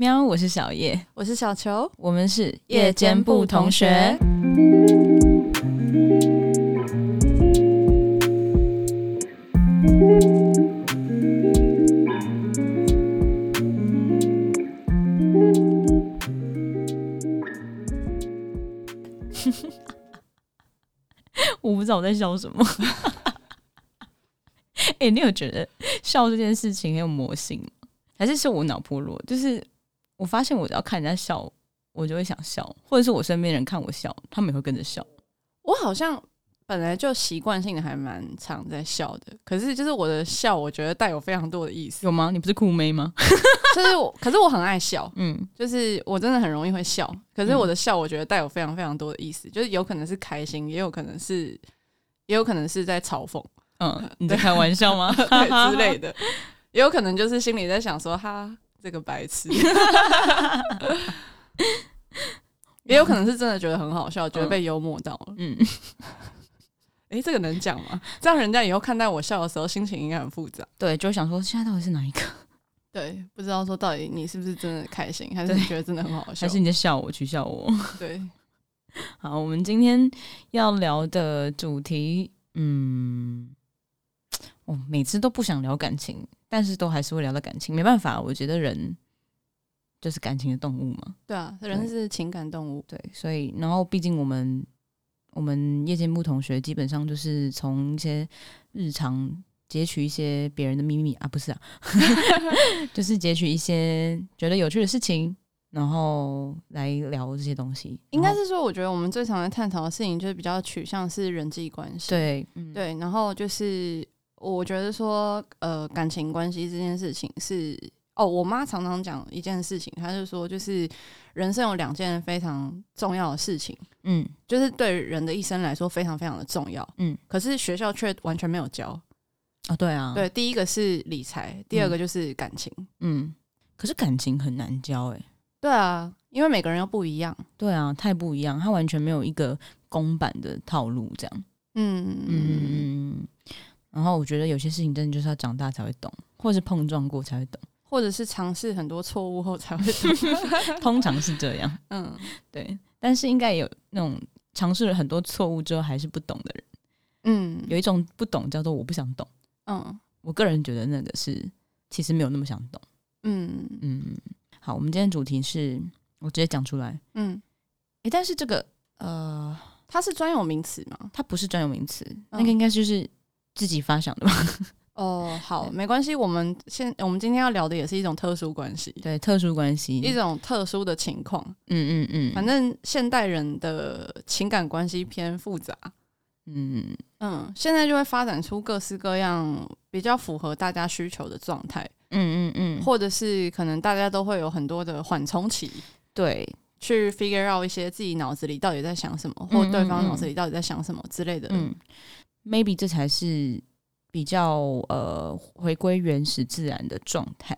喵，我是小叶，我是小球，我们是夜间部同学。我不知道我在笑什么。哎、欸，你有觉得笑这件事情很有魔性吗？还是是我脑波弱？就是。我发现我只要看人家笑，我就会想笑，或者是我身边人看我笑，他们也会跟着笑。我好像本来就习惯性的还蛮常在笑的，可是就是我的笑，我觉得带有非常多的意思。有吗？你不是酷妹吗？就是我，可是我很爱笑，嗯，就是我真的很容易会笑。可是我的笑，我觉得带有非常非常多的意思，嗯、就是有可能是开心，也有可能是，也有可能是在嘲讽。嗯，你在开玩笑吗？对之类的，也有可能就是心里在想说哈。这个白痴，也有可能是真的觉得很好笑，觉得被幽默到了。嗯，哎、欸，这个能讲吗？这样人家以后看待我笑的时候，心情应该很复杂。对，就想说现在到底是哪一个？对，不知道说到底你是不是真的开心，还是你觉得真的很好笑，还是你在笑我，取笑我？对。好，我们今天要聊的主题，嗯，我每次都不想聊感情。但是都还是会聊到感情，没办法，我觉得人就是感情的动物嘛。对啊，人是情感动物。对，所以然后毕竟我们我们夜间部同学基本上就是从一些日常截取一些别人的秘密啊，不是啊，就是截取一些觉得有趣的事情，然后来聊这些东西。应该是说，我觉得我们最常在探讨的事情就是比较取向是人际关系。对，嗯、对，然后就是。我觉得说，呃，感情关系这件事情是哦，我妈常常讲一件事情，她就说，就是人生有两件非常重要的事情，嗯，就是对人的一生来说非常非常的重要，嗯，可是学校却完全没有教，哦，对啊，对，第一个是理财，第二个就是感情，嗯，嗯，可是感情很难教，欸，诶，对啊，因为每个人又不一样，对啊，太不一样，他完全没有一个公版的套路，这样，嗯嗯嗯嗯。然后我觉得有些事情真的就是要长大才会懂，或者是碰撞过才会懂，或者是尝试很多错误后才会懂。通常是这样，嗯，对。但是应该也有那种尝试了很多错误之后还是不懂的人，嗯，有一种不懂叫做我不想懂，嗯，我个人觉得那个是其实没有那么想懂，嗯嗯。好，我们今天主题是我直接讲出来，嗯，诶，但是这个呃，它是专有名词吗？它不是专有名词，那个应该就是。自己发想的吧？哦，好，没关系。我们现我们今天要聊的也是一种特殊关系，对，特殊关系，一种特殊的情况。嗯嗯嗯，反正现代人的情感关系偏复杂。嗯嗯，现在就会发展出各式各样比较符合大家需求的状态。嗯嗯嗯，或者是可能大家都会有很多的缓冲期，对，去 figure out 一些自己脑子里到底在想什么，或对方脑子里到底在想什么之类的。嗯。Maybe 这才是比较呃回归原始自然的状态。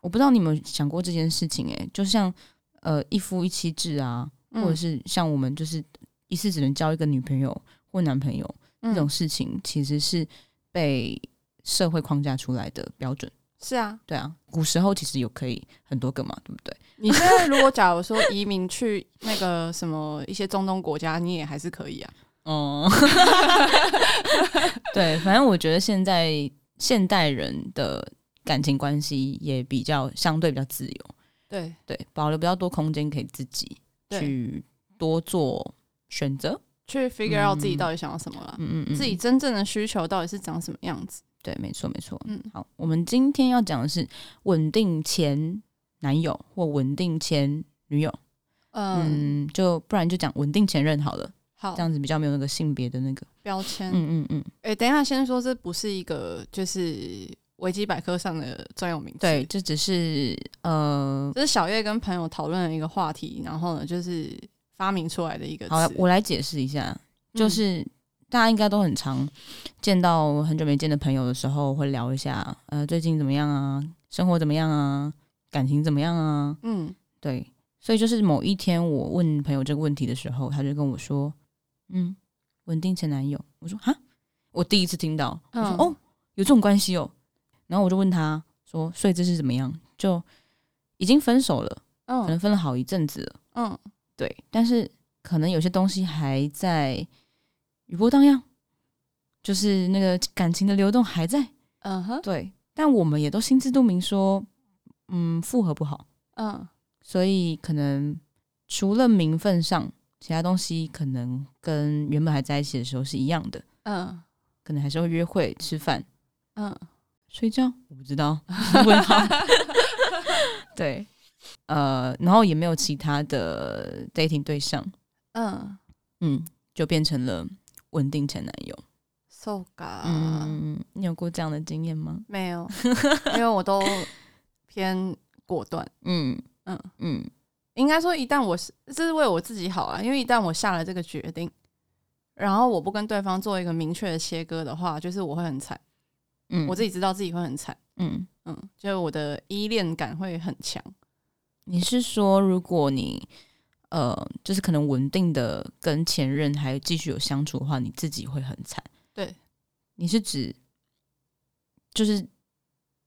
我不知道你有没有想过这件事情，欸，诶，就像呃一夫一妻制啊，或者是像我们就是一次只能交一个女朋友或男朋友这种事情，其实是被社会框架出来的标准。是啊，对啊，古时候其实有可以很多个嘛，对不对？你现在如果 假如说移民去那个什么一些中东国家，你也还是可以啊。哦，对，反正我觉得现在现代人的感情关系也比较相对比较自由，对。对，保留比较多空间给自己去多做选择，去 figure out 自己到底想要什么了，嗯嗯嗯，自己真正的需求到底是长什么样子？对，没错没错，嗯，好，我们今天要讲的是稳定前男友或稳定前女友，嗯，就不然就讲稳定前任好了。好，这样子比较没有那个性别的那个标签。嗯嗯嗯。哎、欸，等一下，先说这不是一个就是维基百科上的专有名词。对，这只是呃，这是小月跟朋友讨论的一个话题，然后呢，就是发明出来的一个。好，我来解释一下，就是、嗯、大家应该都很常见到很久没见的朋友的时候，会聊一下，呃，最近怎么样啊？生活怎么样啊？感情怎么样啊？嗯，对。所以就是某一天，我问朋友这个问题的时候，他就跟我说。嗯，稳定前男友，我说哈，我第一次听到，我说、嗯、哦，有这种关系哦，然后我就问他说，所以这是怎么样？就已经分手了，嗯，可能分了好一阵子了，嗯，对，但是可能有些东西还在余波荡漾，就是那个感情的流动还在，嗯哼，对，但我们也都心知肚明说，嗯，复合不好，嗯，所以可能除了名分上，其他东西可能跟原本还在一起的时候是一样的，嗯，可能还是会约会、吃饭，嗯，睡觉，我不知道，问号，对，呃，然后也没有其他的 dating 对象，嗯，嗯，就变成了稳定前男友。so ga，嗯，你有过这样的经验吗？没有，因为我都偏果断，嗯。嗯。嗯，应该说，一旦我是这是为我自己好啊，因为一旦我下了这个决定，然后我不跟对方做一个明确的切割的话，就是我会很惨，嗯，我自己知道自己会很惨，嗯嗯，就是我的依恋感会很强。你是说，如果你呃，就是可能稳定的跟前任还继续有相处的话，你自己会很惨？对，你是指就是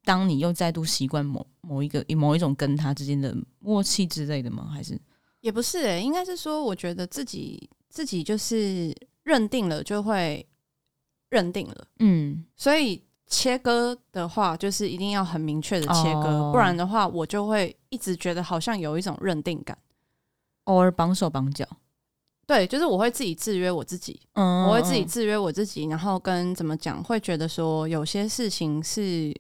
当你又再度习惯某某一个某一种跟他之间的默契之类的吗？还是也不是诶、欸，应该是说，我觉得自己自己就是认定了就会认定了，嗯，所以切割的话，就是一定要很明确的切割，哦不然的话，我就会一直觉得好像有一种认定感。偶尔绑手绑脚？对，就是我会自己制约我自己，嗯，我会自己制约我自己，然后跟怎么讲，会觉得说有些事情是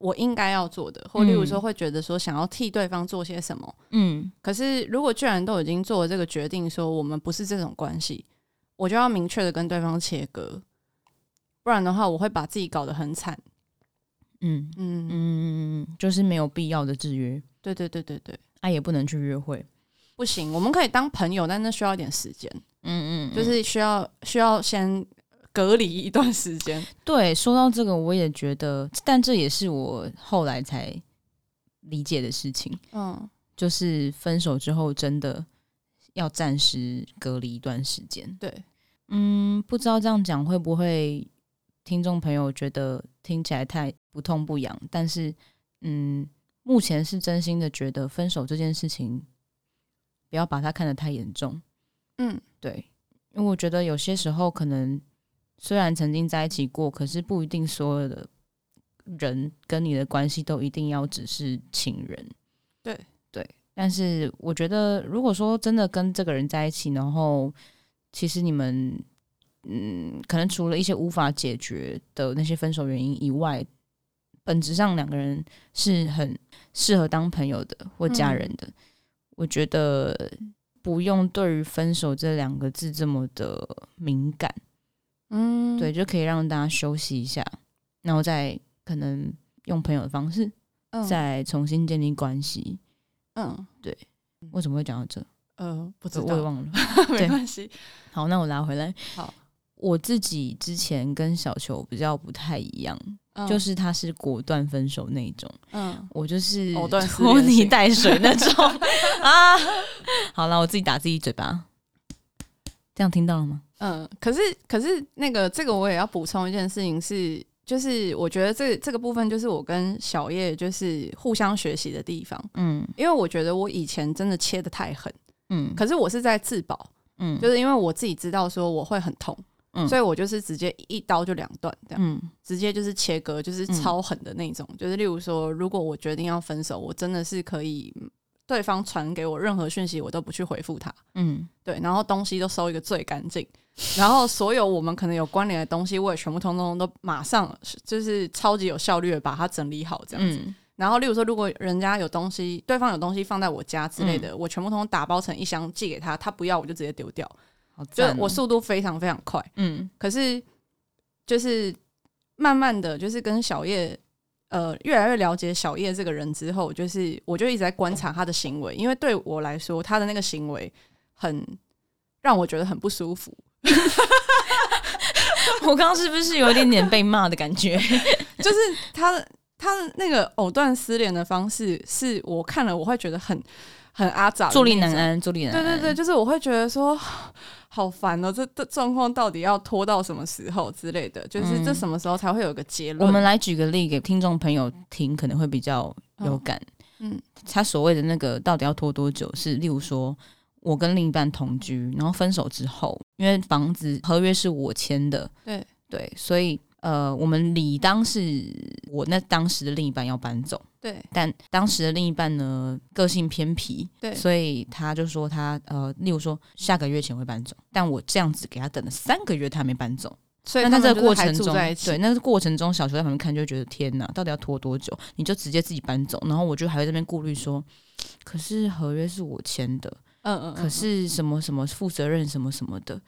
我应该要做的，或例如说会觉得说想要替对方做些什么。嗯可是如果既然都已经做了这个决定，说我们不是这种关系，我就要明确的跟对方切割，不然的话，我会把自己搞得很惨。嗯嗯嗯，嗯，就是没有必要的制约，对对对对对，爱、也不能去约会。不行，我们可以当朋友，但那需要一点时间，嗯嗯，就是需要需要先隔离一段时间。对，说到这个，我也觉得，但这也是我后来才理解的事情，嗯就是分手之后真的要暂时隔离一段时间。对，嗯，不知道这样讲会不会听众朋友觉得听起来太不痛不痒，但是嗯，目前是真心的觉得分手这件事情不要把它看得太严重。嗯对，因为我觉得有些时候可能虽然曾经在一起过，可是不一定所有的人跟你的关系都一定要只是情人。对对，但是我觉得如果说真的跟这个人在一起，然后其实你们嗯，可能除了一些无法解决的那些分手原因以外，本质上两个人是很适合当朋友的或家人的。我觉得。不用对于分手这两个字这么的敏感，嗯，对，就可以让大家休息一下，然后再可能用朋友的方式，嗯再重新建立关系。嗯，对，为什么会讲到这？呃，不知道，我也忘了。没关系。好，那我拿回来。好，我自己之前跟小球比较不太一样，嗯就是他是果断分手那一种，嗯，我就是拖泥带水那种 啊。好了，我自己打自己嘴巴，这样听到了吗？嗯，可是可是那个这个我也要补充一件事情是，就是我觉得这这个部分就是我跟小叶就是互相学习的地方，嗯。因为我觉得我以前真的切的太狠，嗯，可是我是在自保，嗯。就是因为我自己知道说我会很痛，嗯。所以我就是直接一刀就两断这样，嗯。直接就是切割，就是超狠的那种，就是例如说，如果我决定要分手，我真的是可以对方传给我任何讯息，我都不去回复他。嗯对，然后东西都收一个最干净，然后所有我们可能有关联的东西，我也全部通通都马上就是超级有效率的把它整理好这样子。嗯然后，例如说，如果人家有东西，对方有东西放在我家之类的，我全部通通打包成一箱寄给他，他不要我就直接丢掉，就我速度非常非常快。嗯可是就是慢慢的就是跟小叶。呃，越来越了解小叶这个人之后，就是我就一直在观察他的行为，因为对我来说，他的那个行为很让我觉得很不舒服。我刚刚是不是有一点点被骂的感觉？就是他的他的那个藕断丝连的方式，是我看了我会觉得很很阿杂，助力难。安，助力难安。对对对，就是我会觉得说好烦哦，这这状况到底要拖到什么时候之类的？就是这什么时候才会有个结论？我们来举个例给听众朋友听，可能会比较有感。嗯，他所谓的那个到底要拖多久？是例如说，我跟另一半同居，然后分手之后，因为房子合约是我签的，对对，所以呃，我们理当是我那当时的另一半要搬走，对，但当时的另一半呢，个性偏皮，对，所以他就说他呃，例如说下个月前会搬走，但我这样子给他等了三个月，他还没搬走。所以那在这个过程中，对，那个过程中，小球在旁边看就觉得天哪，到底要拖多久？你就直接自己搬走，然后我就还会在这边顾虑说，可是合约是我签的，嗯嗯，可是什么什么负责任什么什么的，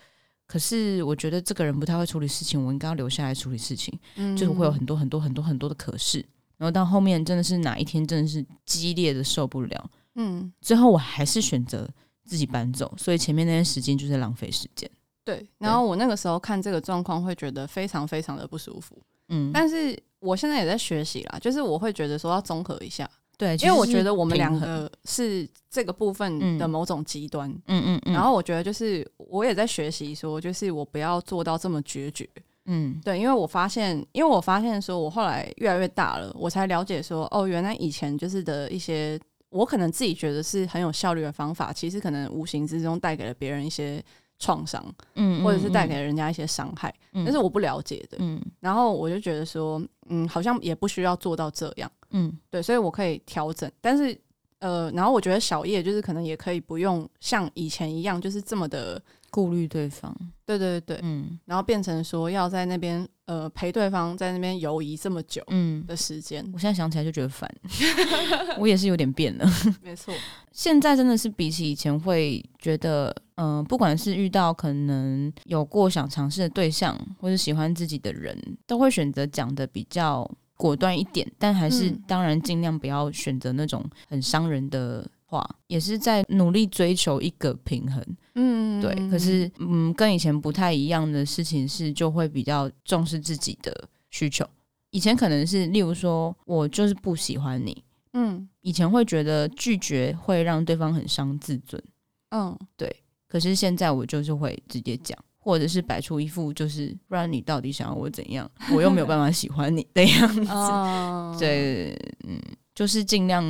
可是我觉得这个人不太会处理事情，我应该要留下来处理事情，嗯，就是会有很多很多很多很多的可是，然后到后面真的是哪一天真的是激烈的受不了，嗯，最后我还是选择自己搬走，所以前面那些时间就是浪费时间。对，然后我那个时候看这个状况，会觉得非常非常的不舒服。嗯，但是我现在也在学习啦，就是我会觉得说要综合一下。对，因为我觉得我们两个是这个部分的某种极端。嗯嗯嗯。然后我觉得就是我也在学习说，就是我不要做到这么决绝。嗯，对，因为我发现，因为我发现说，我后来越来越大了，我才了解说，哦，原来以前就是的一些我可能自己觉得是很有效率的方法，其实可能无形之中带给了别人一些。创伤，嗯，或者是带给人家一些伤害，嗯，但是我不了解的，嗯，然后我就觉得说，嗯，好像也不需要做到这样，嗯，对，所以我可以调整，但是，呃，然后我觉得小叶就是可能也可以不用像以前一样，就是这么的。顾虑对方，对对对，嗯，然后变成说要在那边呃陪对方在那边游移这么久，嗯的时间，我现在想起来就觉得烦，我也是有点变了，没错，现在真的是比起以前会觉得，嗯、呃，不管是遇到可能有过想尝试的对象，或是喜欢自己的人，都会选择讲的比较果断一点，但还是当然尽量不要选择那种很伤人的。话也是在努力追求一个平衡，嗯，对。可是，嗯，跟以前不太一样的事情是，就会比较重视自己的需求。以前可能是，例如说，我就是不喜欢你，嗯，以前会觉得拒绝会让对方很伤自尊，嗯，对。可是现在我就是会直接讲，或者是摆出一副就是，不然你到底想要我怎样？我又没有办法喜欢你的样子，哦，对，嗯，就是尽量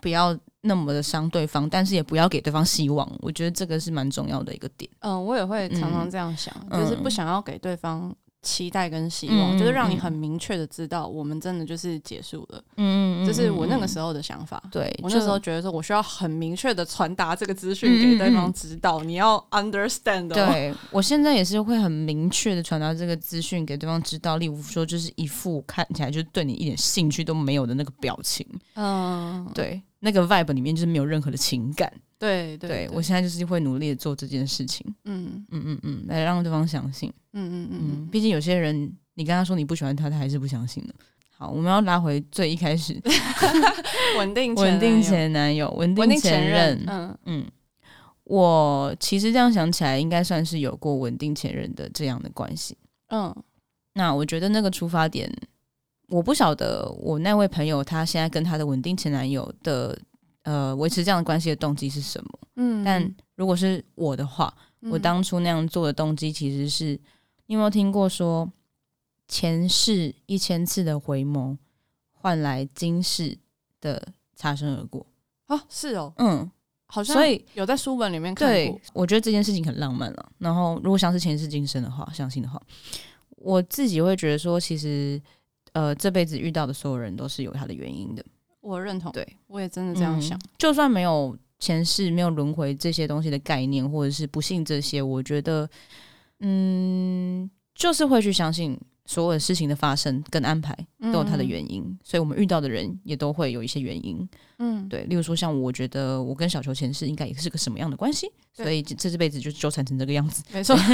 不要。那么的伤对方，但是也不要给对方希望，我觉得这个是蛮重要的一个点。嗯，我也会常常这样想，嗯、就是不想要给对方期待跟希望，嗯、就是让你很明确的知道，我们真的就是结束了。嗯，这是我那个时候的想法。对，我那时候觉得说，我需要很明确的传达这个资讯给对方知道，嗯、你要 understand、哦。对，我现在也是会很明确的传达这个资讯给对方知道，例如说，就是一副看起来就对你一点兴趣都没有的那个表情。嗯，对。那个 vibe 里面就是没有任何的情感，对对，我现在就是会努力的做这件事情，嗯。嗯嗯嗯，来让对方相信，嗯嗯嗯，毕竟有些人你跟他说你不喜欢他，他还是不相信的。好，我们要拉回最一开始 稳定稳定前男友，稳定前任，嗯。嗯，我其实这样想起来，应该算是有过稳定前任的这样的关系，嗯，那我觉得那个出发点。我不晓得我那位朋友他现在跟他的稳定前男友的呃维持这样的关系的动机是什么？嗯，但如果是我的话，我当初那样做的动机其实是，你有没有听过说前世一千次的回眸换来今世的擦身而过？哦，是哦，嗯，好像所以有在书本里面看过。对，我觉得这件事情很浪漫了。然后如果像是前世今生的话，相信的话，我自己会觉得说，其实。呃，这辈子遇到的所有人都是有他的原因的，我认同。对，我也真的这样想。嗯，就算没有前世、没有轮回这些东西的概念，或者是不信这些，我觉得，嗯，就是会去相信。所有的事情的发生跟安排都有它的原因，嗯、所以我们遇到的人也都会有一些原因。嗯，对，例如说像我觉得我跟小球前世应该也是个什么样的关系，所以这这辈子就纠缠成这个样子。没错错，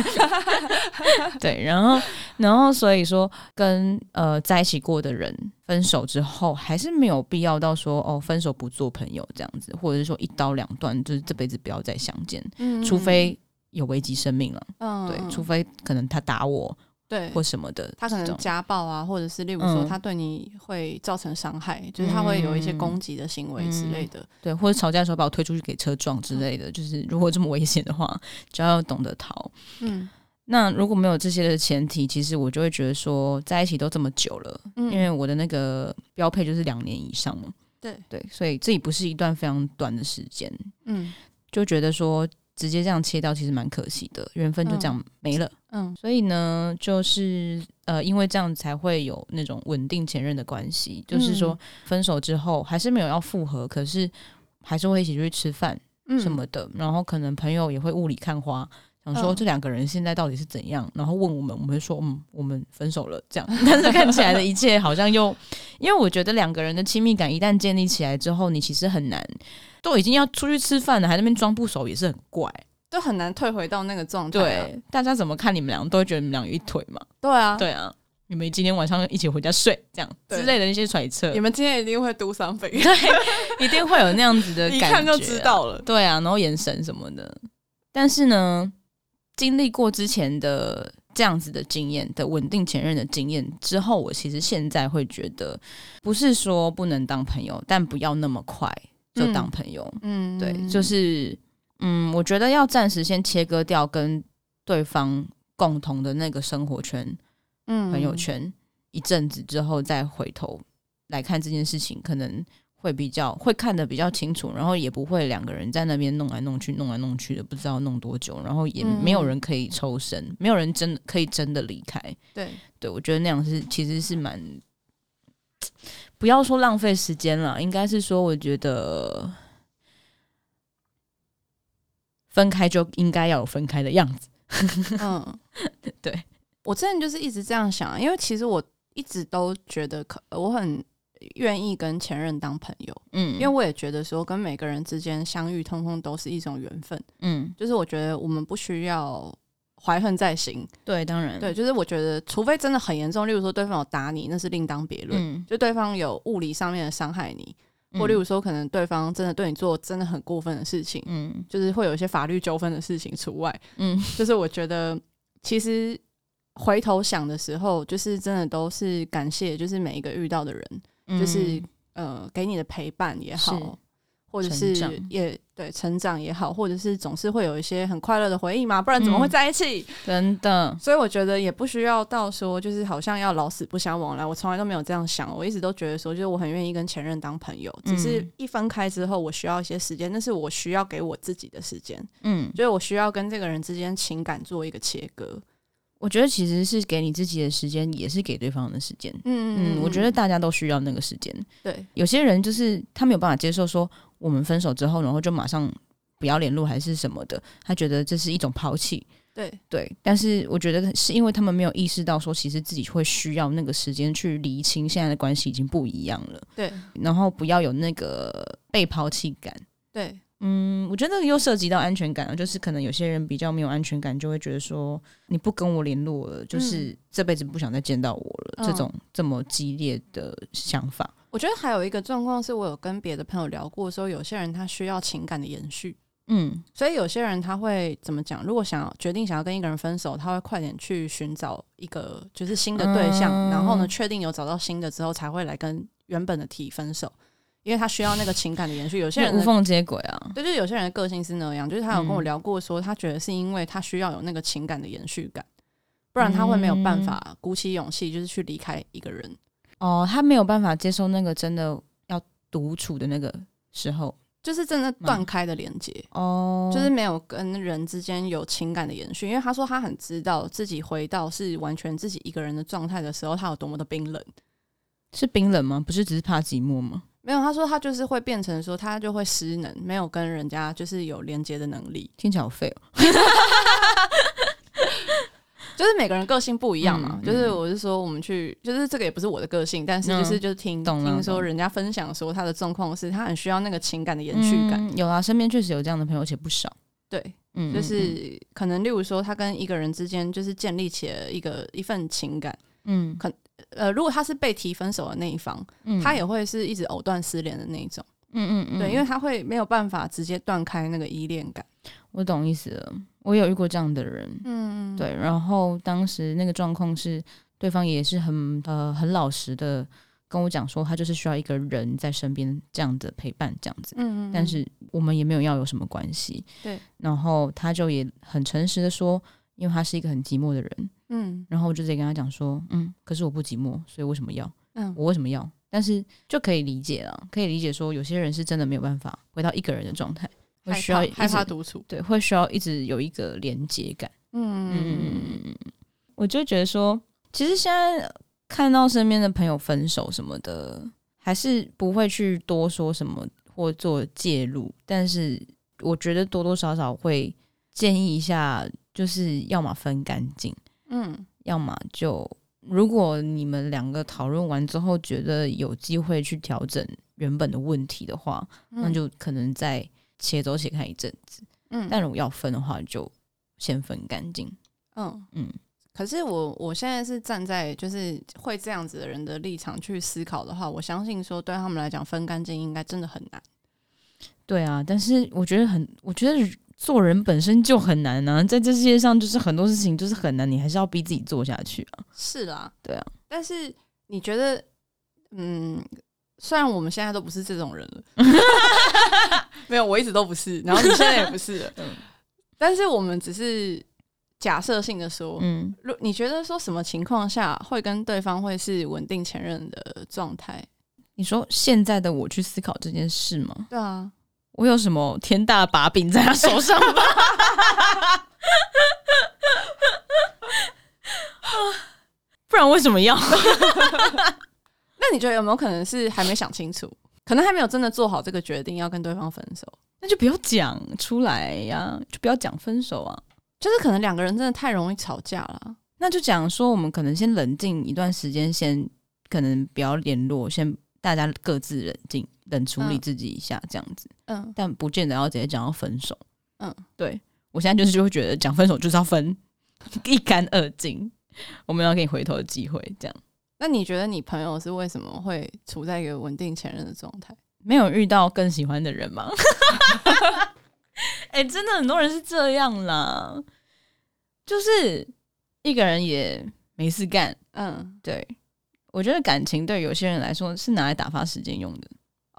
对，然后然后所以说跟呃在一起过的人分手之后，还是没有必要到说哦分手不做朋友这样子，或者是说一刀两断，就是这辈子不要再相见，嗯、除非有危及生命了。嗯，对，除非可能他打我。对，或什么的，他可能家暴啊，或者是例如说他对你会造成伤害，嗯、就是他会有一些攻击的行为之类的，嗯、对，或者吵架的时候把我推出去给车撞之类的，嗯、就是如果这么危险的话，就要懂得逃。嗯，那如果没有这些的前提，其实我就会觉得说，在一起都这么久了，嗯、因为我的那个标配就是两年以上嘛。对。对，所以这也不是一段非常短的时间，嗯，就觉得说直接这样切掉其实蛮可惜的，缘分就这样没了。嗯，所以呢，就是呃，因为这样才会有那种稳定前任的关系，就是说分手之后还是没有要复合，可是还是会一起去吃饭什么的，然后可能朋友也会雾里看花。想说这两个人现在到底是怎样，然后问我们，我们会说嗯，我们分手了这样。但是看起来的一切好像又，因为我觉得两个人的亲密感一旦建立起来之后，你其实很难，都已经要出去吃饭了，还在那边装不熟，也是很怪，都很难退回到那个状态啊。对，大家怎么看你们俩，都会觉得你们俩有一腿嘛。对啊，对啊，你们今天晚上一起回家睡这样之类的那些揣测，你们今天一定会 do something，对，一定会有那样子的 感觉，一看就知道了。对啊，然后眼神什么的，但是呢。经历过之前的这样子的经验的稳定前任的经验之后，我其实现在会觉得，不是说不能当朋友，但不要那么快就当朋友。嗯，对，就是嗯，我觉得要暂时先切割掉跟对方共同的那个生活圈、嗯，朋友圈一阵子之后，再回头来看这件事情，可能。会比较会看得比较清楚，然后也不会两个人在那边弄来弄去、弄来弄去的，不知道弄多久，然后也没有人可以抽身，嗯、没有人真的可以真的离开。对，对我觉得那样是其实是蛮，不要说浪费时间了，应该是说我觉得分开就应该要有分开的样子。嗯，对，我之前就是一直这样想，因为其实我一直都觉得可我很。愿意跟前任当朋友，嗯，因为我也觉得说跟每个人之间相遇，通通都是一种缘分，嗯，就是我觉得我们不需要怀恨在心，对，当然，对，就是我觉得除非真的很严重，例如说对方有打你，那是另当别论，嗯，就对方有物理上面的伤害你，或例如说可能对方真的对你做真的很过分的事情，嗯，就是会有一些法律纠纷的事情除外，嗯，就是我觉得其实回头想的时候，就是真的都是感谢，就是每一个遇到的人。就是呃，给你的陪伴也好，或者是也对成长也好，或者是总是会有一些很快乐的回忆嘛，不然怎么会在一起？嗯、真的，所以我觉得也不需要到说，就是好像要老死不相往来。我从来都没有这样想，我一直都觉得说，就是我很愿意跟前任当朋友，只是一分开之后，我需要一些时间，那是我需要给我自己的时间。嗯，所以我需要跟这个人之间情感做一个切割。我觉得其实是给你自己的时间，也是给对方的时间。嗯嗯，我觉得大家都需要那个时间。对，有些人就是他没有办法接受说我们分手之后，然后就马上不要联络还是什么的，他觉得这是一种抛弃。对对，但是我觉得是因为他们没有意识到说，其实自己会需要那个时间去厘清现在的关系已经不一样了。对，然后不要有那个被抛弃感。对。嗯，我觉得那个又涉及到安全感了，就是可能有些人比较没有安全感，就会觉得说你不跟我联络了，就是这辈子不想再见到我了，嗯、这种这么激烈的想法。我觉得还有一个状况是我有跟别的朋友聊过，说有些人他需要情感的延续，嗯，所以有些人他会怎么讲？如果想要决定想要跟一个人分手，他会快点去寻找一个就是新的对象，嗯、然后呢，确定有找到新的之后，才会来跟原本的提分手。因为他需要那个情感的延续，有些人无缝接轨啊，对，就是有些人的个性是那样，就是他有跟我聊过，说他觉得是因为他需要有那个情感的延续感，不然他会没有办法鼓起勇气，就是去离开一个人。哦，他没有办法接受那个真的要独处的那个时候，就是真的断开的连接哦，就是没有跟人之间有情感的延续。因为他说他很知道自己回到是完全自己一个人的状态的时候，他有多么的冰冷，是冰冷吗？不是只是怕寂寞吗？没有，他说他就是会变成说他就会失能，没有跟人家就是有连接的能力。听起来好废哦，就是每个人个性不一样嘛。嗯、就是我是说，我们去，就是这个也不是我的个性，但是就是就是听、嗯、听说人家分享说他的状况是他很需要那个情感的延续感。嗯、有啊，身边确实有这样的朋友，且不少。对，嗯，就是可能例如说他跟一个人之间就是建立起了一个一份情感，嗯，可。呃，如果他是被提分手的那一方，嗯、他也会是一直藕断丝连的那一种。嗯嗯嗯，对，因为他会没有办法直接断开那个依恋感。我懂意思了，我有遇过这样的人。嗯嗯，对。然后当时那个状况是，对方也是很呃很老实的跟我讲说，他就是需要一个人在身边这样的陪伴，这样子。嗯嗯。但是我们也没有要有什么关系。对。然后他就也很诚实的说，因为他是一个很寂寞的人。嗯，然后我就直接跟他讲说，嗯，可是我不寂寞，所以为什么要？嗯，我为什么要？但是就可以理解了，可以理解说有些人是真的没有办法回到一个人的状态，会需要害怕独处，对，会需要一直有一个连接感。嗯嗯，我就觉得说，其实现在看到身边的朋友分手什么的，还是不会去多说什么或做介入，但是我觉得多多少少会建议一下，就是要么分干净，嗯，要么就。如果你们两个讨论完之后觉得有机会去调整原本的问题的话，嗯、那就可能再且走且看一阵子。嗯，但如果要分的话，就先分干净。嗯嗯。可是我我现在是站在就是会这样子的人的立场去思考的话，我相信说对他们来讲分干净应该真的很难。对啊，但是我觉得很，我觉得。做人本身就很难啊，在这世界上就是很多事情就是很难，你还是要逼自己做下去啊。是啦，对啊。但是你觉得，嗯，虽然我们现在都不是这种人了，没有，我一直都不是，然后你现在也不是了，嗯。但是我们只是假设性的说，嗯，如你觉得说什么情况下会跟对方会是稳定前任的状态？你说现在的我去思考这件事吗？对啊。我有什么天大把柄在他手上吗？不然为什么要？那你觉得有没有可能是还没想清楚，可能还没有真的做好这个决定要跟对方分手？那就不要讲出来呀，就不要讲分手啊。就是可能两个人真的太容易吵架了，那就讲说我们可能先冷静一段时间，先可能不要联络，先大家各自冷静。等处理自己一下，这样子，嗯，但不见得要直接讲到分手，嗯，对，我现在就是就会觉得讲分手就是要分一干二净，我没有要给你回头的机会，这样。那你觉得你朋友是为什么会处在一个稳定前任的状态？没有遇到更喜欢的人吗？哎、欸，真的很多人是这样啦，就是一个人也没事干，嗯，对，我觉得感情对有些人来说是拿来打发时间用的。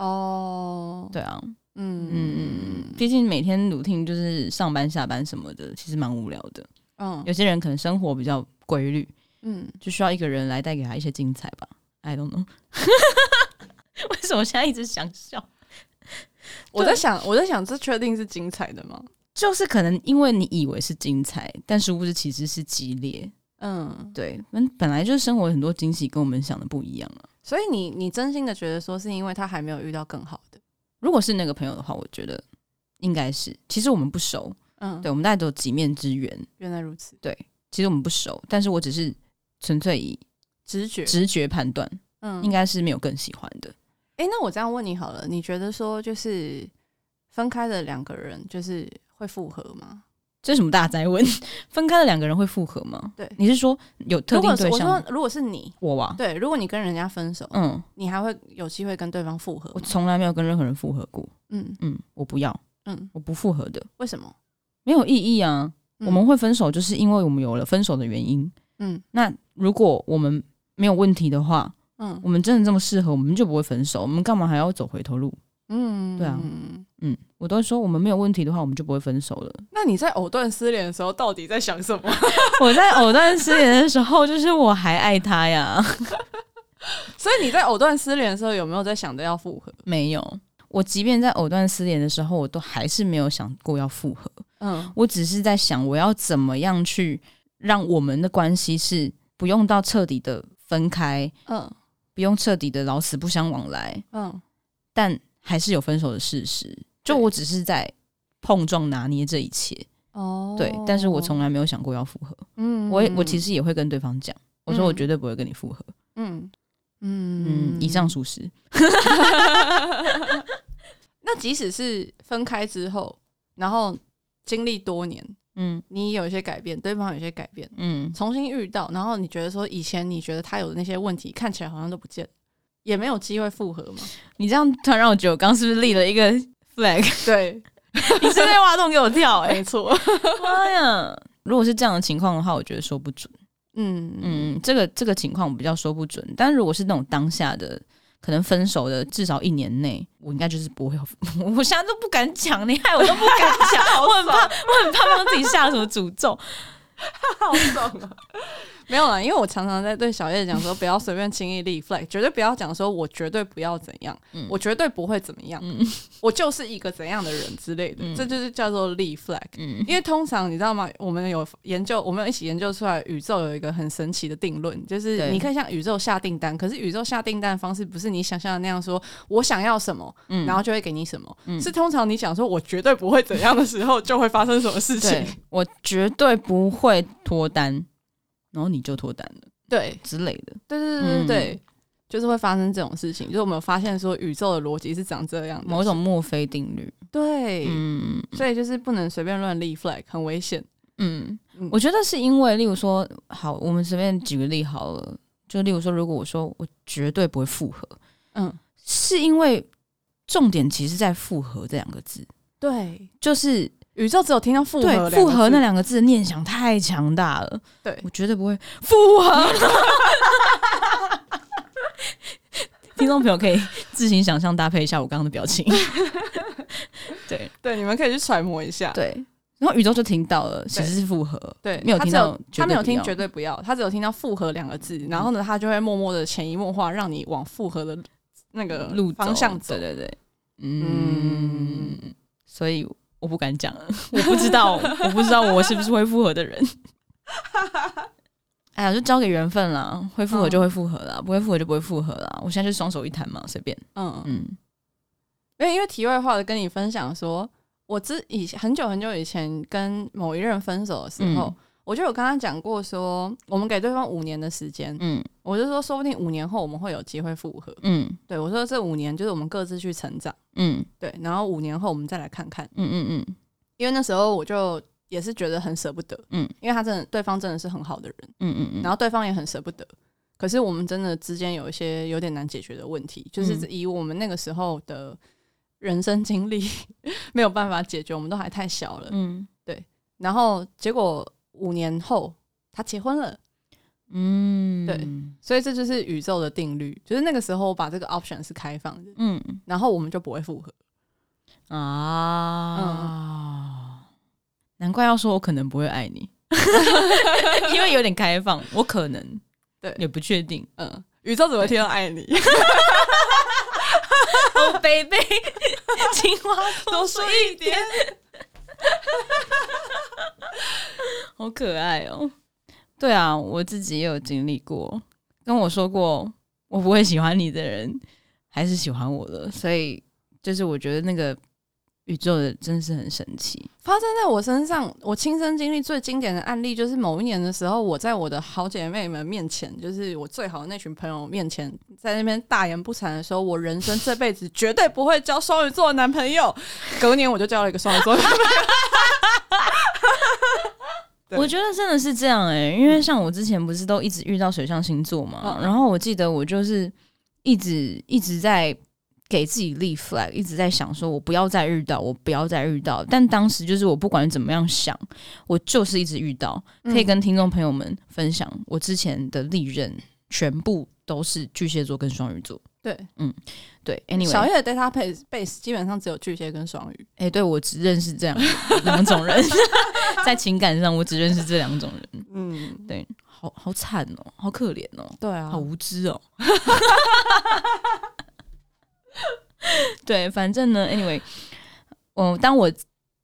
哦，对啊，嗯嗯嗯，毕竟每天 routine 就是上班下班什么的，其实蛮无聊的。嗯，有些人可能生活比较规律，嗯，就需要一个人来带给他一些精彩吧。I don't know，为什么现在一直想笑？我在想，我在想，这确定是精彩的吗？就是可能因为你以为是精彩，但殊不知其实是激烈。嗯，对，本本来就是生活很多惊喜，跟我们想的不一样啊。所以你你真心的觉得说是因为他还没有遇到更好的？如果是那个朋友的话，我觉得应该是。其实我们不熟，嗯，对，我们大概都有几面之缘。原来如此，对，其实我们不熟，但是我只是纯粹以直觉直觉判断，嗯，应该是没有更喜欢的。哎、欸，那我这样问你好了，你觉得说就是分开的两个人就是会复合吗？这是什么大灾问？分开了两个人会复合吗？对，你是说有特定对象？我说，如果是你，我啊，对，如果你跟人家分手，嗯，你还会有机会跟对方复合？我从来没有跟任何人复合过。嗯嗯，我不要，嗯，我不复合的。为什么？没有意义啊！嗯、我们会分手，就是因为我们有了分手的原因。嗯，那如果我们没有问题的话，嗯，我们真的这么适合，我们就不会分手。我们干嘛还要走回头路？嗯，对啊，嗯，我都说我们没有问题的话，我们就不会分手了。那你在藕断丝连的时候，到底在想什么？我在藕断丝连的时候，就是我还爱他呀。所以你在藕断丝连的时候，有没有在想着要复合？没有，我即便在藕断丝连的时候，我都还是没有想过要复合。嗯，我只是在想，我要怎么样去让我们的关系是不用到彻底的分开，嗯，不用彻底的老死不相往来，嗯，但。还是有分手的事实，就我只是在碰撞拿捏这一切。哦，对，但是我从来没有想过要复合，嗯，我我其实也会跟对方讲，我说我绝对不会跟你复合，嗯嗯。嗯，以上属实。那即使是分开之后，然后经历多年，嗯，你有一些改变，对方有一些改变，嗯，重新遇到，然后你觉得说以前你觉得他有的那些问题，看起来好像都不见了。也没有机会复合吗？你这样突然让我觉得，我刚是不是立了一个 flag？对，你是在挖洞给我跳，欸？没错。妈呀！如果是这样的情况的话，我觉得说不准。嗯嗯，这个这个情况我比较说不准。但如果是那种当下的，可能分手的至少一年内，我应该就是不会。我现在都不敢讲，你害我都不敢讲，我很怕，我很怕帮自己下什么诅咒。好爽啊！没有啦，因为我常常在对小叶讲说，不要随便轻易立 flag，绝对不要讲说我绝对不要怎样，嗯、我绝对不会怎么样，嗯、我就是一个怎样的人之类的，嗯、这就是叫做立 flag。嗯、因为通常你知道吗？我们有研究，我们有一起研究出来，宇宙有一个很神奇的定论，就是你可以向宇宙下订单，可是宇宙下订单的方式不是你想象的那样，说我想要什么，嗯、然后就会给你什么，嗯、是通常你想说我绝对不会怎样的时候，就会发生什么事情。我绝对不会脱单。然后你就脱单了，对之类的，对对对对对，嗯、就是会发生这种事情。就是我们有发现说，宇宙的逻辑是长这样的，某种墨菲定律。对，嗯，所以就是不能随便乱立 flag，很危险。嗯，嗯我觉得是因为，例如说，好，我们随便举个例好了，就例如说，如果我说我绝对不会复合，嗯，是因为重点其实在复合这两个字。对，就是。宇宙只有听到复合，复合那两个字的念想太强大了。对，我绝对不会复合。听众朋友可以自行想象搭配一下我刚刚的表情。对对，你们可以去揣摩一下。对，然后宇宙就听到了，其实是复合。对，没有听到，他没有听绝对不要，他只有听到复合两个字，然后呢，他就会默默的潜移默化，让你往复合的那个路方向走。对对对，嗯，所以。我不敢讲，我不知道，我不知道我是不是会复合的人。哎呀，就交给缘分啦，会复合就会复合啦，嗯、不会复合就不会复合啦。我现在就双手一摊嘛，随便。嗯嗯。因为因为题外话的跟你分享说，我之以前很久很久以前跟某一任分手的时候。嗯我就有跟他讲过，说我们给对方五年的时间，嗯，我就说说不定五年后我们会有机会复合，嗯，对我说这五年就是我们各自去成长，嗯，对，然后五年后我们再来看看，嗯嗯嗯，因为那时候我就也是觉得很舍不得，嗯，因为他真的对方真的是很好的人，嗯嗯嗯，然后对方也很舍不得，可是我们真的之间有一些有点难解决的问题，就是以我们那个时候的人生经历 没有办法解决，我们都还太小了，嗯，对，然后结果。五年后，他结婚了。嗯，对，所以这就是宇宙的定律，就是那个时候我把这个 option 是开放的。嗯，然后我们就不会复合啊。嗯，难怪要说我可能不会爱你，因为有点开放，我可能对也不确定。嗯，宇宙怎么会听到爱你？哦，baby，青蛙多说一点。好可爱哦！对啊，我自己也有经历过，跟我说过我不会喜欢你的人，还是喜欢我的，所以就是我觉得那个宇宙的真是很神奇。发生在我身上，我亲身经历最经典的案例，就是某一年的时候，我在我的好姐妹们面前，就是我最好的那群朋友面前，在那边大言不惭的时候，我人生这辈子绝对不会交双鱼座的男朋友。隔年我就交了一个双鱼座男朋友。我觉得真的是这样哎、欸，因为像我之前不是都一直遇到水象星座嘛，嗯、然后我记得我就是一直一直在给自己立 flag，一直在想说我不要再遇到，我不要再遇到。但当时就是我不管怎么样想，我就是一直遇到。可以跟听众朋友们分享，我之前的历任全部都是巨蟹座跟双鱼座。对，嗯，对。Anyway，小叶的 database base 基本上只有巨蟹跟双鱼。哎、欸，对我只认识这样 两种人，在情感上我只认识这两种人。嗯，对，好好惨哦，好可怜哦，对啊，好无知哦。对，反正呢，Anyway，我当我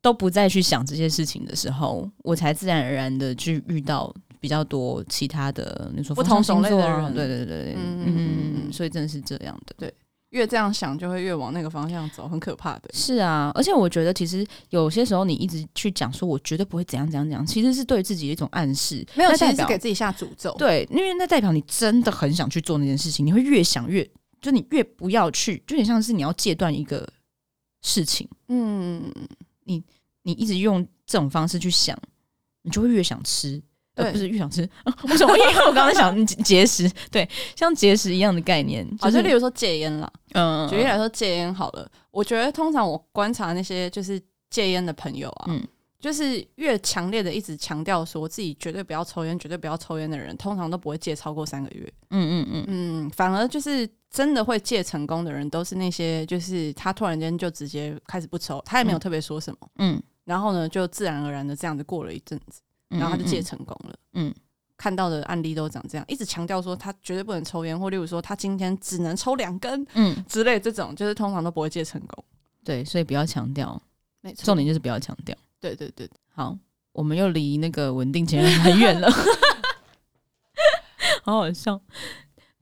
都不再去想这些事情的时候，我才自然而然的去遇到。比较多其他的，你说不同种类的人，对对对，嗯嗯嗯，所以真的是这样的，对，越这样想就会越往那个方向走，很可怕的。是啊，而且我觉得其实有些时候你一直去讲说我绝对不会怎样怎样怎样，其实是对自己的一种暗示，没有，其实是给自己下诅咒。对，因为那代表你真的很想去做那件事情，你会越想越，就你越不要去，就有点像是你要戒断一个事情。嗯，你你一直用这种方式去想，你就会越想吃。对，不是越想吃，为什么？因为我刚刚想节食，对，像节食一样的概念，就是例如说戒烟啦。嗯，举例来说戒烟好了，我觉得通常我观察那些就是戒烟的朋友啊，嗯，就是越强烈的一直强调说自己绝对不要抽烟，绝对不要抽烟的人，通常都不会戒超过三个月。嗯嗯嗯嗯，反而就是真的会戒成功的人，都是那些就是他突然间就直接开始不抽，他也没有特别说什么，嗯，然后呢就自然而然的这样子过了一阵子。然后他就戒成功了，嗯，嗯，看到的案例都长这样，一直强调说他绝对不能抽烟，或例如说他今天只能抽两根，嗯之类这种，就是通常都不会戒成功。对，所以不要强调，没错，重点就是不要强调。对对对，好，我们又离那个稳定前任很远了，好好笑。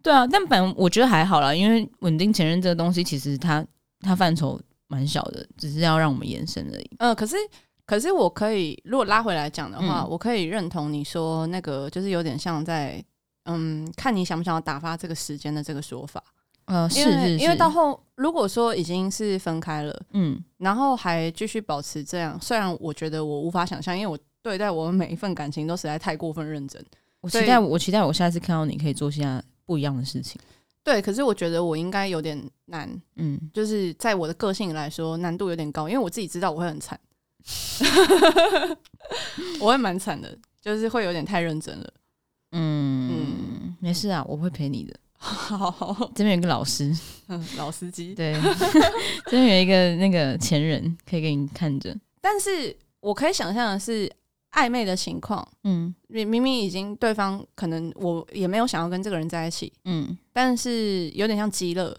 对啊，但反正我觉得还好啦，因为稳定前任这个东西，其实它它范畴蛮小的，只是要让我们延伸而已。嗯、呃，可是可是我可以如果拉回来讲的话，嗯、我可以认同你说那个，就是有点像在嗯，看你想不想要打发这个时间的这个说法。呃，是是是，因为到后如果说已经是分开了，嗯，然后还继续保持这样，虽然我觉得我无法想象，因为我对待我们每一份感情都实在太过分认真。我期待我期待我下次看到你可以做下不一样的事情。对，可是我觉得我应该有点难，嗯，就是在我的个性来说难度有点高，因为我自己知道我会很惨，我会蛮惨的，就是会有点太认真了。嗯嗯，没事啊，我会陪你的。好，好，这边有一个老师，嗯，老司机，对，这边有一个那个前人可以给你看着。但是我可以想象的是暧昧的情况，嗯，明明明已经对方可能我也没有想要跟这个人在一起，嗯，但是有点像极乐，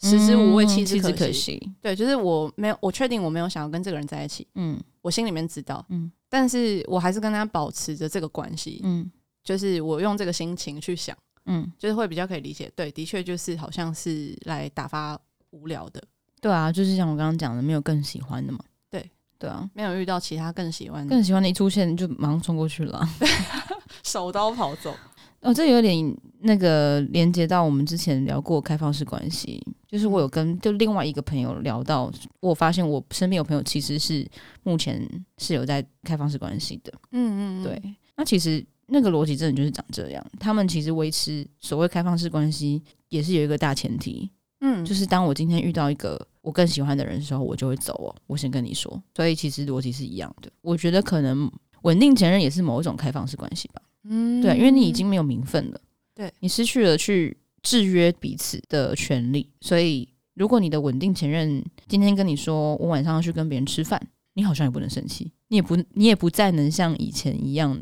食之无味，弃之可惜。可惜对，就是我没有，我确定我没有想要跟这个人在一起，嗯，我心里面知道，嗯，但是我还是跟他保持着这个关系，嗯，就是我用这个心情去想。嗯，就是会比较可以理解，对，的确就是好像是来打发无聊的，对啊，就是像我刚刚讲的，没有更喜欢的嘛，对，对啊，没有遇到其他更喜欢的，更喜欢的一出现就马上冲过去了，手刀跑走。哦，这有点那个连接到我们之前聊过开放式关系，就是我有跟就另外一个朋友聊到，我发现我身边有朋友其实是目前是有在开放式关系的，嗯嗯，对，那其实。那个逻辑真的就是长这样，他们其实维持所谓开放式关系也是有一个大前提，嗯，就是当我今天遇到一个我更喜欢的人的时候，我就会走哦。我先跟你说，所以其实逻辑是一样的。我觉得可能稳定前任也是某一种开放式关系吧，嗯，对，因为你已经没有名分了，对，你失去了去制约彼此的权利，所以如果你的稳定前任今天跟你说我晚上要去跟别人吃饭，你好像也不能生气，你也不你也不再能像以前一样。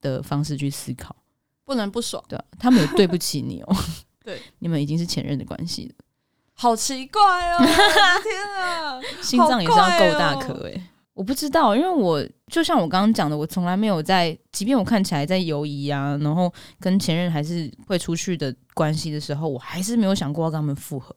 的方式去思考，不能不爽。对，他们有对不起你哦。对，你们已经是前任的关系了，好奇怪哦！天啊，心脏也是要够大颗诶。我不知道，因为我就像我刚刚讲的，我从来没有在，即便我看起来在犹疑啊，然后跟前任还是会出去的关系的时候，我还是没有想过要跟他们复合。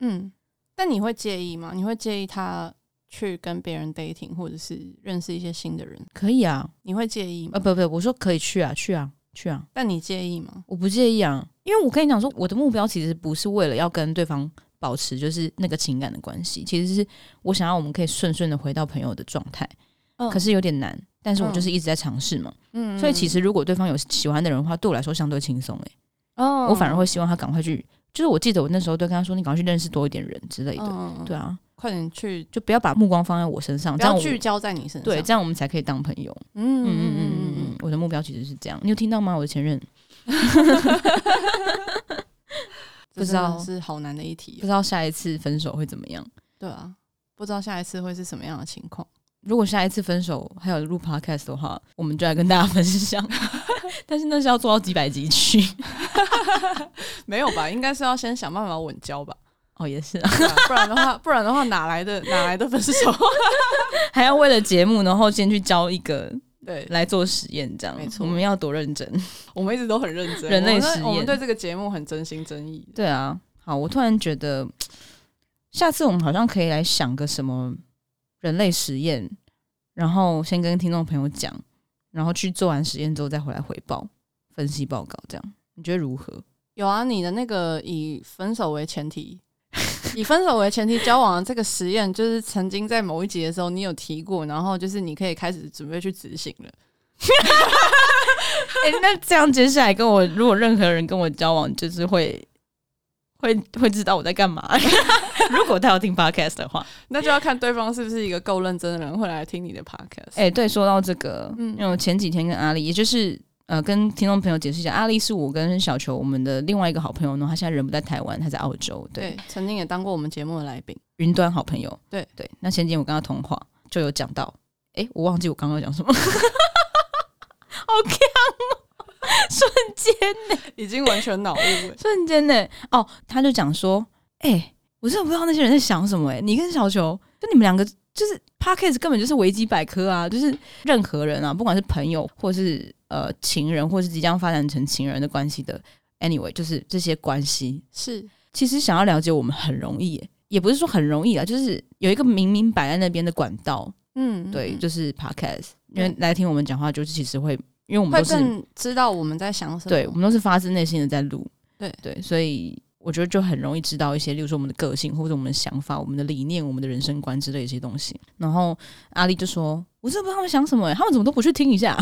嗯，但你会介意吗？你会介意他？去跟别人 dating，或者是认识一些新的人，可以啊？你会介意吗？啊，不不，我说可以去啊，去啊，去啊。但你介意吗？我不介意啊，因为我跟你讲说，我的目标其实不是为了要跟对方保持就是那个情感的关系，其实是我想要我们可以顺顺的回到朋友的状态。嗯，可是有点难，但是我就是一直在尝试嘛。嗯，所以其实如果对方有喜欢的人的话，对我来说相对轻松诶。哦，我反而会希望他赶快去，就是我记得我那时候都跟他说，你赶快去认识多一点人之类的。嗯，对啊。快点去，就不要把目光放在我身上，不要聚焦在你身上。对，这样我们才可以当朋友。嗯嗯嗯嗯嗯，我的目标其实是这样。你有听到吗？我的前任，不知道是好难的一题，不知道下一次分手会怎么样。对啊，不知道下一次会是什么样的情况。如果下一次分手还有录 podcast 的话，我们就来跟大家分享。但是那是要做到几百集去，没有吧？应该是要先想办法稳交吧。哦，也是啊，不然的话，不然的话，哪来的哪来的分手？还要为了节目，然后先去交一个，对，来做实验，这样没错。我们要多认真，我们一直都很认真。人类实验，我们对这个节目很真心真意。对啊，好，我突然觉得，下次我们好像可以来想个什么人类实验，然后先跟听众朋友讲，然后去做完实验之后再回来回报分析报告，这样你觉得如何？有啊，你的那个以分手为前提。以分手为前提交往的这个实验，就是曾经在某一集的时候你有提过，然后就是你可以开始准备去执行了。哎、欸，那这样接下来跟我，如果任何人跟我交往，就是会会会知道我在干嘛。如果他要听 podcast 的话，那就要看对方是不是一个够认真的人，会来听你的 podcast。哎、欸，对，说到这个，嗯，因为我前几天跟阿丽，也就是。呃，跟听众朋友解释一下，阿丽是我跟小球我们的另外一个好朋友呢。他现在人不在台湾，他在澳洲。对，对曾经也当过我们节目的来宾，云端好朋友。对对，那前几天我跟他通话，就有讲到，哎，我忘记我刚刚讲什么，好强哦！瞬间呢，已经完全脑雾，瞬间呢。哦，他就讲说，哎、欸，我真的不知道那些人在想什么。哎，你跟小球，就你们两个，就是 Podcast 根本就是维基百科啊，就是任何人啊，不管是朋友，或是呃情人，或是即将发展成情人的关系的，anyway，就是这些关系是，其实想要了解我们很容易，也不是说很容易啊，就是有一个明明摆在那边的管道。嗯，对，就是 podcast，因为来听我们讲话，就是其实会，因为我们都是知道我们在想什么，对，我们都是发自内心的在录，对。对，所以我觉得就很容易知道一些，例如说我们的个性，或者我们的想法、我们的理念、我们的人生观之类的一些东西。然后阿丽就说：“我真的不知道他们想什么，哎，他们怎么都不去听一下？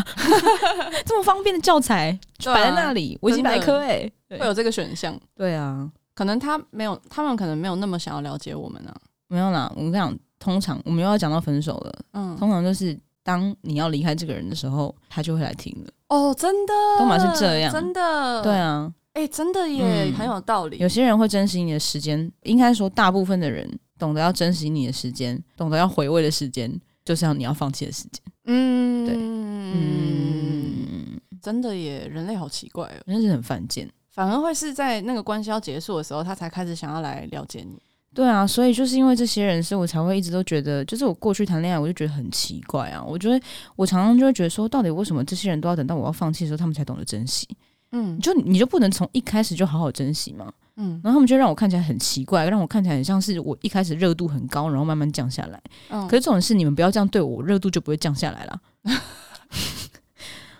这么方便的教材摆在那里，维基百科，哎，会有这个选项？对啊，可能他没有，他们可能没有那么想要了解我们呢。没有啦，我跟你讲。”通常我们又要讲到分手了，嗯，通常就是当你要离开这个人的时候，他就会来听了。哦，真的，都嘛是这样，真的，对啊，哎、欸，真的也、嗯、很有道理。有些人会珍惜你的时间，应该说大部分的人懂得要珍惜你的时间，懂得要回味的时间，就是要你要放弃的时间。嗯，对，嗯，真的耶，人类好奇怪哦，真是很犯贱，反而会是在那个关系要结束的时候，他才开始想要来了解你。对啊，所以就是因为这些人，所以我才会一直都觉得，就是我过去谈恋爱，我就觉得很奇怪啊。我觉得我常常就会觉得说，到底为什么这些人都要等到我要放弃的时候，他们才懂得珍惜？嗯，就你就不能从一开始就好好珍惜吗？嗯，然后他们就让我看起来很奇怪，让我看起来很像是我一开始热度很高，然后慢慢降下来。嗯，可是这种事你们不要这样对我，热度就不会降下来了。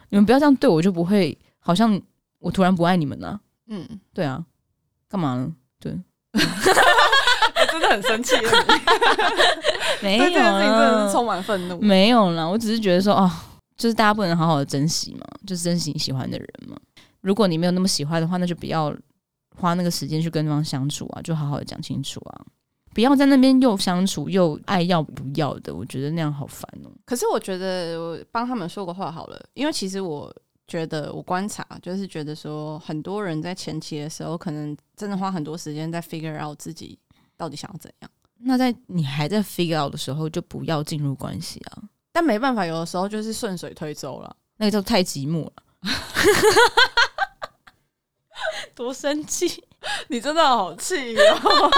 你们不要这样对我，就不会好像我突然不爱你们了。嗯，对啊，干嘛呢？对。真的很生气，没有啦，这件事情真的是充满愤怒。没有啦，我只是觉得说，哦，就是大家不能好好的珍惜嘛，就是珍惜你喜欢的人嘛。如果你没有那么喜欢的话，那就不要花那个时间去跟对方相处啊，就好好的讲清楚啊，不要在那边又相处又爱要不要的，我觉得那样好烦哦。可是我觉得我帮他们说个话好了，因为其实我觉得我观察就是觉得说，很多人在前期的时候，可能真的花很多时间在 figure out 自己。到底想要怎样？那在你还在 figure out 的时候，就不要进入关系啊。但没办法，有的时候就是顺水推舟了，那个就太寂寞了。多生气！你真的好气哦！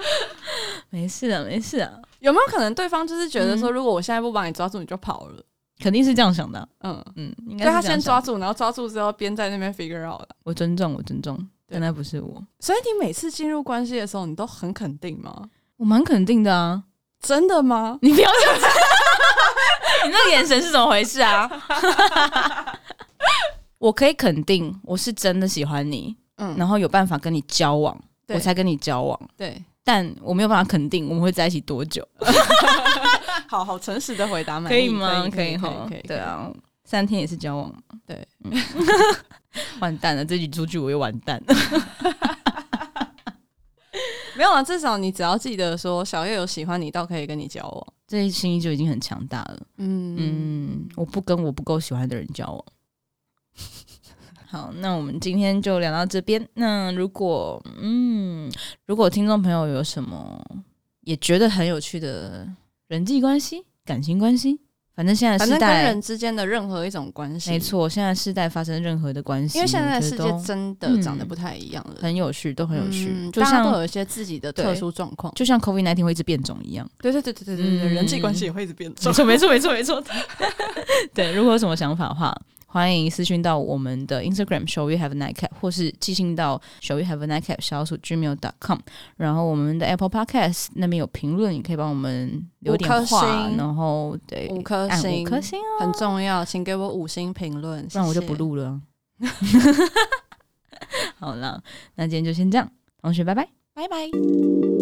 没事啊，没事啊。有没有可能对方就是觉得说，如果我现在不把你抓住，你就跑了？肯定是这样想的。嗯嗯，应该他先抓住，然后抓住之后边在那边 figure out 了。我尊重，我尊重。原来不是我，所以你每次进入关系的时候，你都很肯定吗？我蛮肯定的啊，真的吗？你不要这样子，你那个眼神是怎么回事啊？我可以肯定，我是真的喜欢你，嗯，然后有办法跟你交往，我才跟你交往，对。但我没有办法肯定我们会在一起多久。好好诚实的回答，可以吗？可以，可以，对啊，三天也是交往嘛，对。完蛋了，这局出去我又完蛋了。没有啊，至少你只要记得说小月有喜欢你，倒可以跟你交往，这一心意就已经很强大了。嗯嗯，我不跟我不够喜欢的人交往。好，那我们今天就聊到这边。那如果嗯，如果听众朋友有什么也觉得很有趣的人际关系、感情关系。反正现在世代跟人之间的任何一种关系，没错。现在世代发生任何的关系，因为现在的世界真的长得不太一样了，很有趣，都很有趣。就像都有一些自己的特殊状况，就像 COVID nineteen 会一直变种一样。对对对对对对对，人际关系也会一直变种。没错没错没错没错。对，如果有什么想法的话。欢迎私讯到我们的 Instagram show you have a nightcap，或是寄信到 show you have a nightcap 小鼠 gmail.com。然后我们的 Apple Podcast 那边有评论，你可以帮我们留点话，然后对五颗星，五颗星哦，很重要，请给我五星评论，不然我就不录了。好了，那今天就先这样，同学拜拜，拜拜。